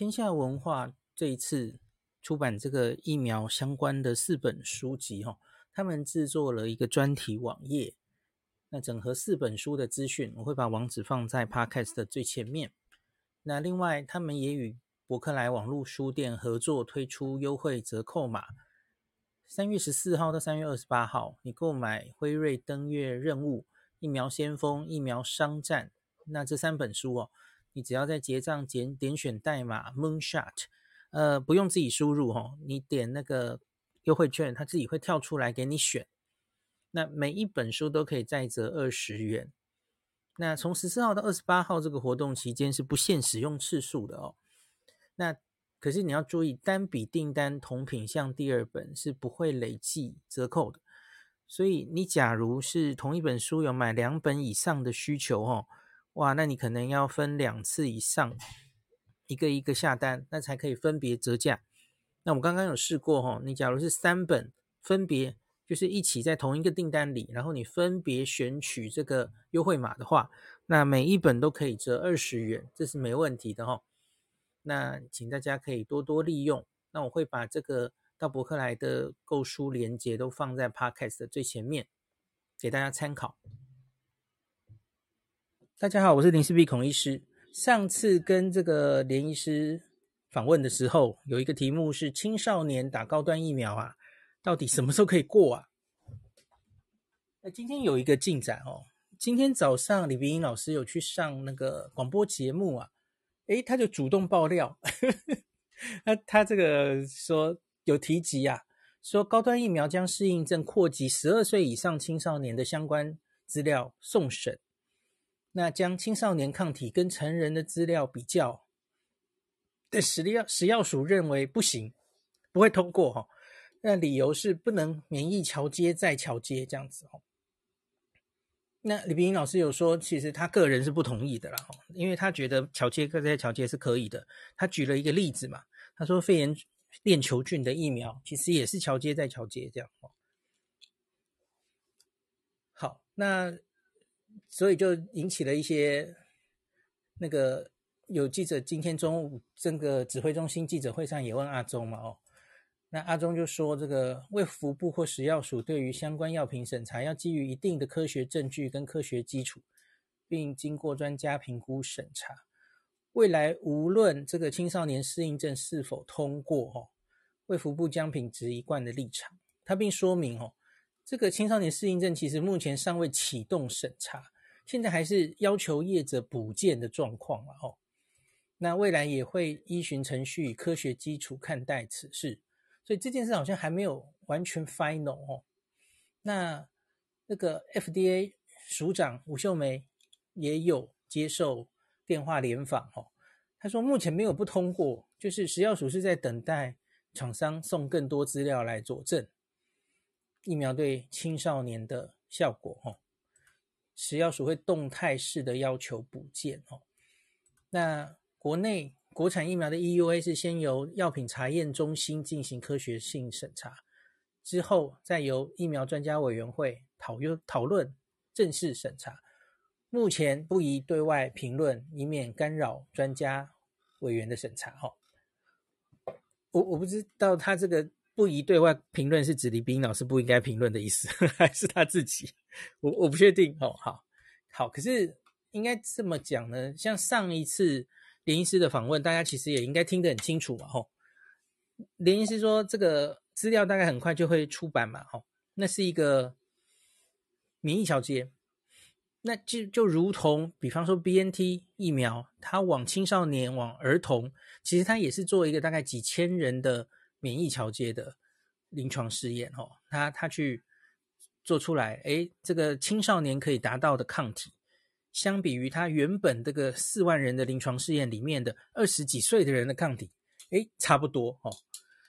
天下文化这一次出版这个疫苗相关的四本书籍，哈，他们制作了一个专题网页，那整合四本书的资讯，我会把网址放在 Podcast 的最前面。那另外，他们也与博客来网络书店合作推出优惠折扣码，三月十四号到三月二十八号，你购买辉瑞登月任务、疫苗先锋、疫苗商战，那这三本书哦。你只要在结账点点选代码 Moonshot，呃，不用自己输入哦，你点那个优惠券，它自己会跳出来给你选。那每一本书都可以再折二十元。那从十四号到二十八号这个活动期间是不限使用次数的哦。那可是你要注意，单笔订单同品项第二本是不会累计折扣的。所以你假如是同一本书有买两本以上的需求哦。哇，那你可能要分两次以上，一个一个下单，那才可以分别折价。那我刚刚有试过哈，你假如是三本分别就是一起在同一个订单里，然后你分别选取这个优惠码的话，那每一本都可以折二十元，这是没问题的哈。那请大家可以多多利用。那我会把这个到博客来的购书链接都放在 Podcast 的最前面，给大家参考。大家好，我是林氏璧孔医师。上次跟这个连医师访问的时候，有一个题目是青少年打高端疫苗啊，到底什么时候可以过啊？那今天有一个进展哦。今天早上李冰英老师有去上那个广播节目啊，诶，他就主动爆料，那他这个说有提及啊，说高端疫苗将适应症扩及十二岁以上青少年的相关资料送审。那将青少年抗体跟成人的资料比较，但食药食药署认为不行，不会通过哈。那理由是不能免疫桥接再桥接这样子哦。那李冰英老师有说，其实他个人是不同意的啦，因为他觉得桥接再桥接是可以的。他举了一个例子嘛，他说肺炎链球菌的疫苗其实也是桥接再桥接这样哦。好，那。所以就引起了一些那个有记者今天中午这个指挥中心记者会上也问阿中嘛哦，那阿中就说这个卫福部或食药署对于相关药品审查要基于一定的科学证据跟科学基础，并经过专家评估审查，未来无论这个青少年适应症是否通过哦，卫福部将秉持一贯的立场，他并说明哦。这个青少年适应症其实目前尚未启动审查，现在还是要求业者补件的状况了，哦，那未来也会依循程序科学基础看待此事，所以这件事好像还没有完全 final 哦。那那个 FDA 署长吴秀梅也有接受电话联访哦，他说目前没有不通过，就是食药署是在等待厂商送更多资料来佐证。疫苗对青少年的效果，哦，食药署会动态式的要求补件，哦。那国内国产疫苗的 EUA 是先由药品查验中心进行科学性审查，之后再由疫苗专家委员会讨论讨论正式审查。目前不宜对外评论，以免干扰专家委员的审查，哦。我我不知道他这个。不宜对外评论是指李冰老师不应该评论的意思，还是他自己？我我不确定哦。好，好，可是应该这么讲呢？像上一次林医师的访问，大家其实也应该听得很清楚嘛。吼，连医师说这个资料大概很快就会出版嘛。吼，那是一个免疫桥接，那就就如同比方说 BNT 疫苗，它往青少年、往儿童，其实它也是做一个大概几千人的。免疫桥接的临床试验，哦，他他去做出来，诶，这个青少年可以达到的抗体，相比于他原本这个四万人的临床试验里面的二十几岁的人的抗体，诶，差不多哦，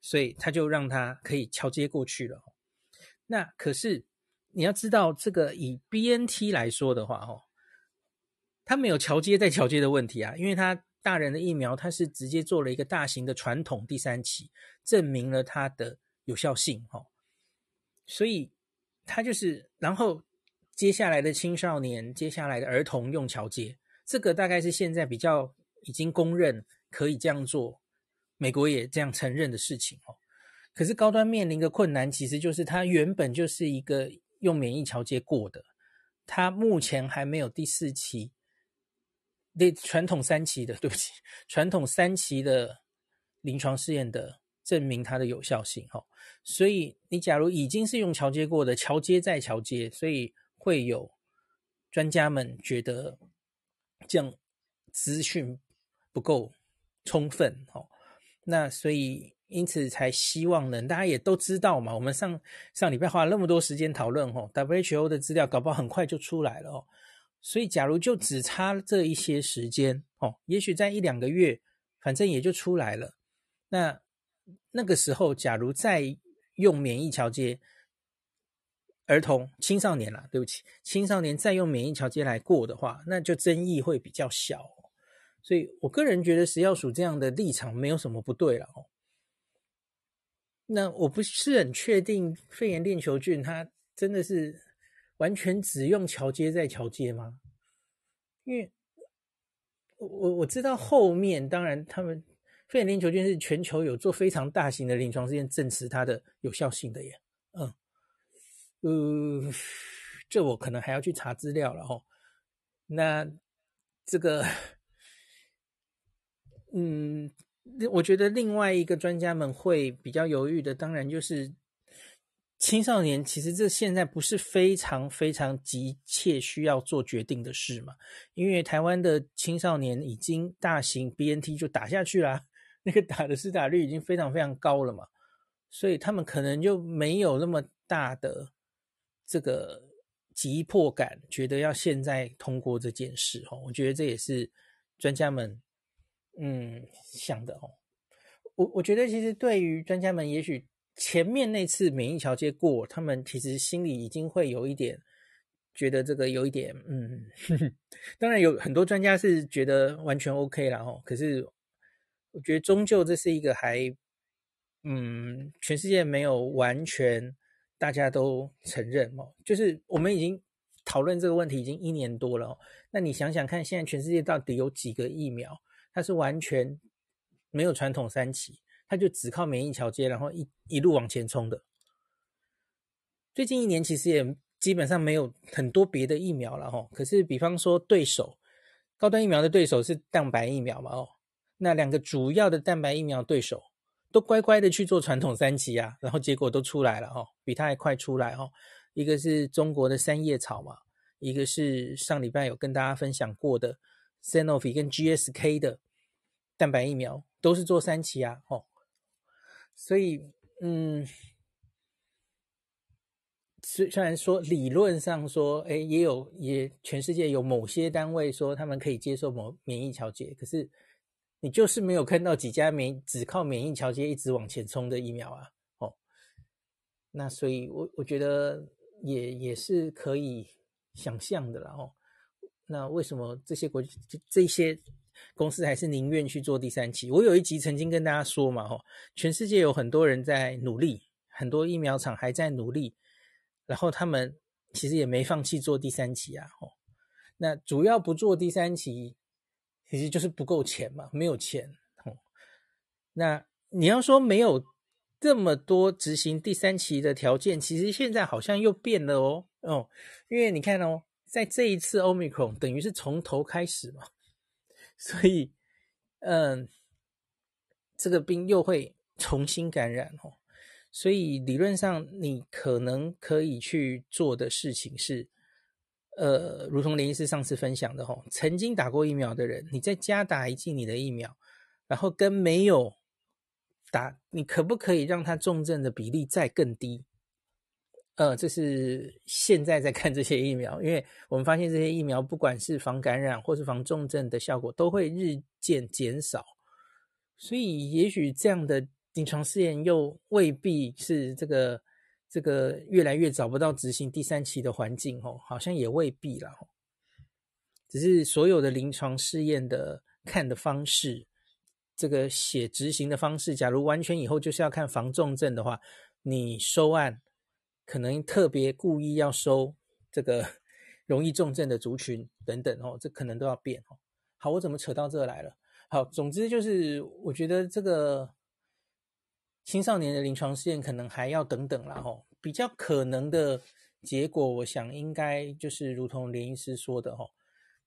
所以他就让他可以桥接过去了。那可是你要知道，这个以 BNT 来说的话，哦，他没有桥接再桥接的问题啊，因为他。大人的疫苗，它是直接做了一个大型的传统第三期，证明了它的有效性，哈，所以它就是，然后接下来的青少年、接下来的儿童用桥接，这个大概是现在比较已经公认可以这样做，美国也这样承认的事情哦。可是高端面临的困难，其实就是它原本就是一个用免疫桥接过的，它目前还没有第四期，对传统三期的，对不起，传统三期的临床试验的证明它的有效性哈。所以你假如已经是用桥接过的，桥接再桥接，所以会有专家们觉得这样资讯不够充分哈。那所以。因此才希望呢，大家也都知道嘛。我们上上礼拜花了那么多时间讨论哦，WHO 的资料搞不好很快就出来了哦。所以假如就只差这一些时间哦，也许在一两个月，反正也就出来了。那那个时候，假如再用免疫桥接儿童、青少年啦，对不起，青少年再用免疫桥接来过的话，那就争议会比较小。所以我个人觉得食药署这样的立场没有什么不对了哦。那我不是很确定肺炎链球菌它真的是完全只用桥接再桥接吗？因为我我知道后面当然他们肺炎链球菌是全球有做非常大型的临床试验证实它的有效性的耶，嗯，呃，这我可能还要去查资料了哦。那这个，嗯。我觉得另外一个专家们会比较犹豫的，当然就是青少年。其实这现在不是非常非常急切需要做决定的事嘛，因为台湾的青少年已经大型 BNT 就打下去啦，那个打的施打率已经非常非常高了嘛，所以他们可能就没有那么大的这个急迫感，觉得要现在通过这件事哦。我觉得这也是专家们。嗯，想的哦，我我觉得其实对于专家们，也许前面那次免疫桥接过，他们其实心里已经会有一点觉得这个有一点，嗯，呵呵，当然有很多专家是觉得完全 OK 了哦，可是我觉得终究这是一个还，嗯，全世界没有完全大家都承认哦，就是我们已经讨论这个问题已经一年多了哦，那你想想看，现在全世界到底有几个疫苗？它是完全没有传统三期，他就只靠免疫桥接，然后一一路往前冲的。最近一年其实也基本上没有很多别的疫苗了哈。可是比方说对手，高端疫苗的对手是蛋白疫苗嘛哦，那两个主要的蛋白疫苗对手都乖乖的去做传统三期啊，然后结果都出来了哈，比它还快出来哈。一个是中国的三叶草嘛，一个是上礼拜有跟大家分享过的 Sanofi 跟 GSK 的。蛋白疫苗都是做三期啊，哦，所以，嗯，虽虽然说理论上说，哎，也有也全世界有某些单位说他们可以接受某免疫调节，可是你就是没有看到几家免只靠免疫调节一直往前冲的疫苗啊，哦，那所以我我觉得也也是可以想象的了哦，那为什么这些国这些？公司还是宁愿去做第三期。我有一集曾经跟大家说嘛，吼，全世界有很多人在努力，很多疫苗厂还在努力，然后他们其实也没放弃做第三期啊，吼。那主要不做第三期，其实就是不够钱嘛，没有钱，吼。那你要说没有这么多执行第三期的条件，其实现在好像又变了哦，哦，因为你看哦，在这一次 Omicron 等于是从头开始嘛。所以，嗯，这个病又会重新感染哦。所以理论上，你可能可以去做的事情是，呃，如同林医师上次分享的吼，曾经打过疫苗的人，你再加打一剂你的疫苗，然后跟没有打，你可不可以让他重症的比例再更低？呃，这是现在在看这些疫苗，因为我们发现这些疫苗不管是防感染或是防重症的效果都会日渐减少，所以也许这样的临床试验又未必是这个这个越来越找不到执行第三期的环境哦，好像也未必了。只是所有的临床试验的看的方式，这个写执行的方式，假如完全以后就是要看防重症的话，你收案。可能特别故意要收这个 容易重症的族群等等哦，这可能都要变哦。好，我怎么扯到这来了？好，总之就是我觉得这个青少年的临床试验可能还要等等啦吼，比较可能的结果，我想应该就是如同连医师说的哦，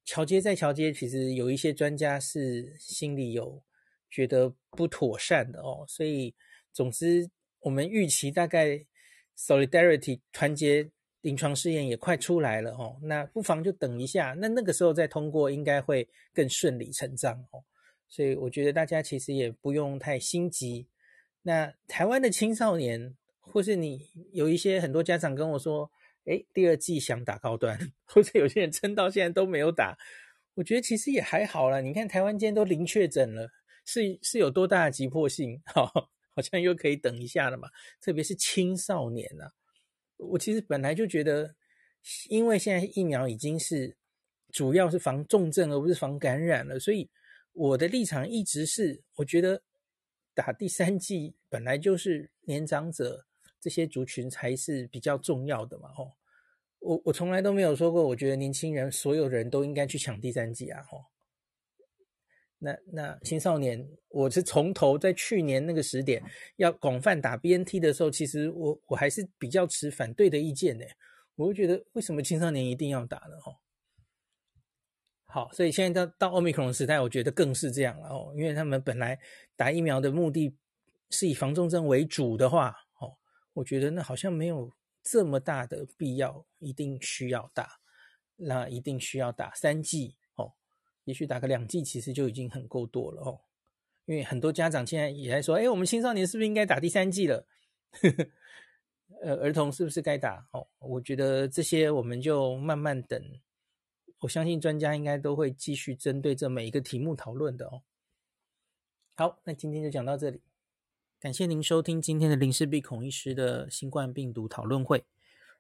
桥接再桥接，其实有一些专家是心里有觉得不妥善的哦，所以总之我们预期大概 Solidarity 团结。临床试验也快出来了哦，那不妨就等一下，那那个时候再通过应该会更顺理成章哦。所以我觉得大家其实也不用太心急。那台湾的青少年，或是你有一些很多家长跟我说，诶，第二季想打高端，或者有些人撑到现在都没有打，我觉得其实也还好啦。你看台湾今天都零确诊了，是是有多大的急迫性？好，好像又可以等一下了嘛。特别是青少年啊。我其实本来就觉得，因为现在疫苗已经是主要是防重症而不是防感染了，所以我的立场一直是，我觉得打第三剂本来就是年长者这些族群才是比较重要的嘛。吼，我我从来都没有说过，我觉得年轻人所有人都应该去抢第三剂啊。吼，那那青少年，我是从头在去年那个时点要广泛打 BNT 的时候，其实我我还是比较持反对的意见呢。我会觉得为什么青少年一定要打呢？哈，好，所以现在到到奥密克戎时代，我觉得更是这样了哦，因为他们本来打疫苗的目的是以防重症为主的话，哦，我觉得那好像没有这么大的必要，一定需要打，那一定需要打三剂。也许打个两剂，其实就已经很够多了哦。因为很多家长现在也在说：“哎，我们青少年是不是应该打第三剂了？” 呃，儿童是不是该打？哦，我觉得这些我们就慢慢等。我相信专家应该都会继续针对这每一个题目讨论的哦。好，那今天就讲到这里。感谢您收听今天的林氏璧孔医师的新冠病毒讨论会。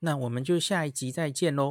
那我们就下一集再见喽。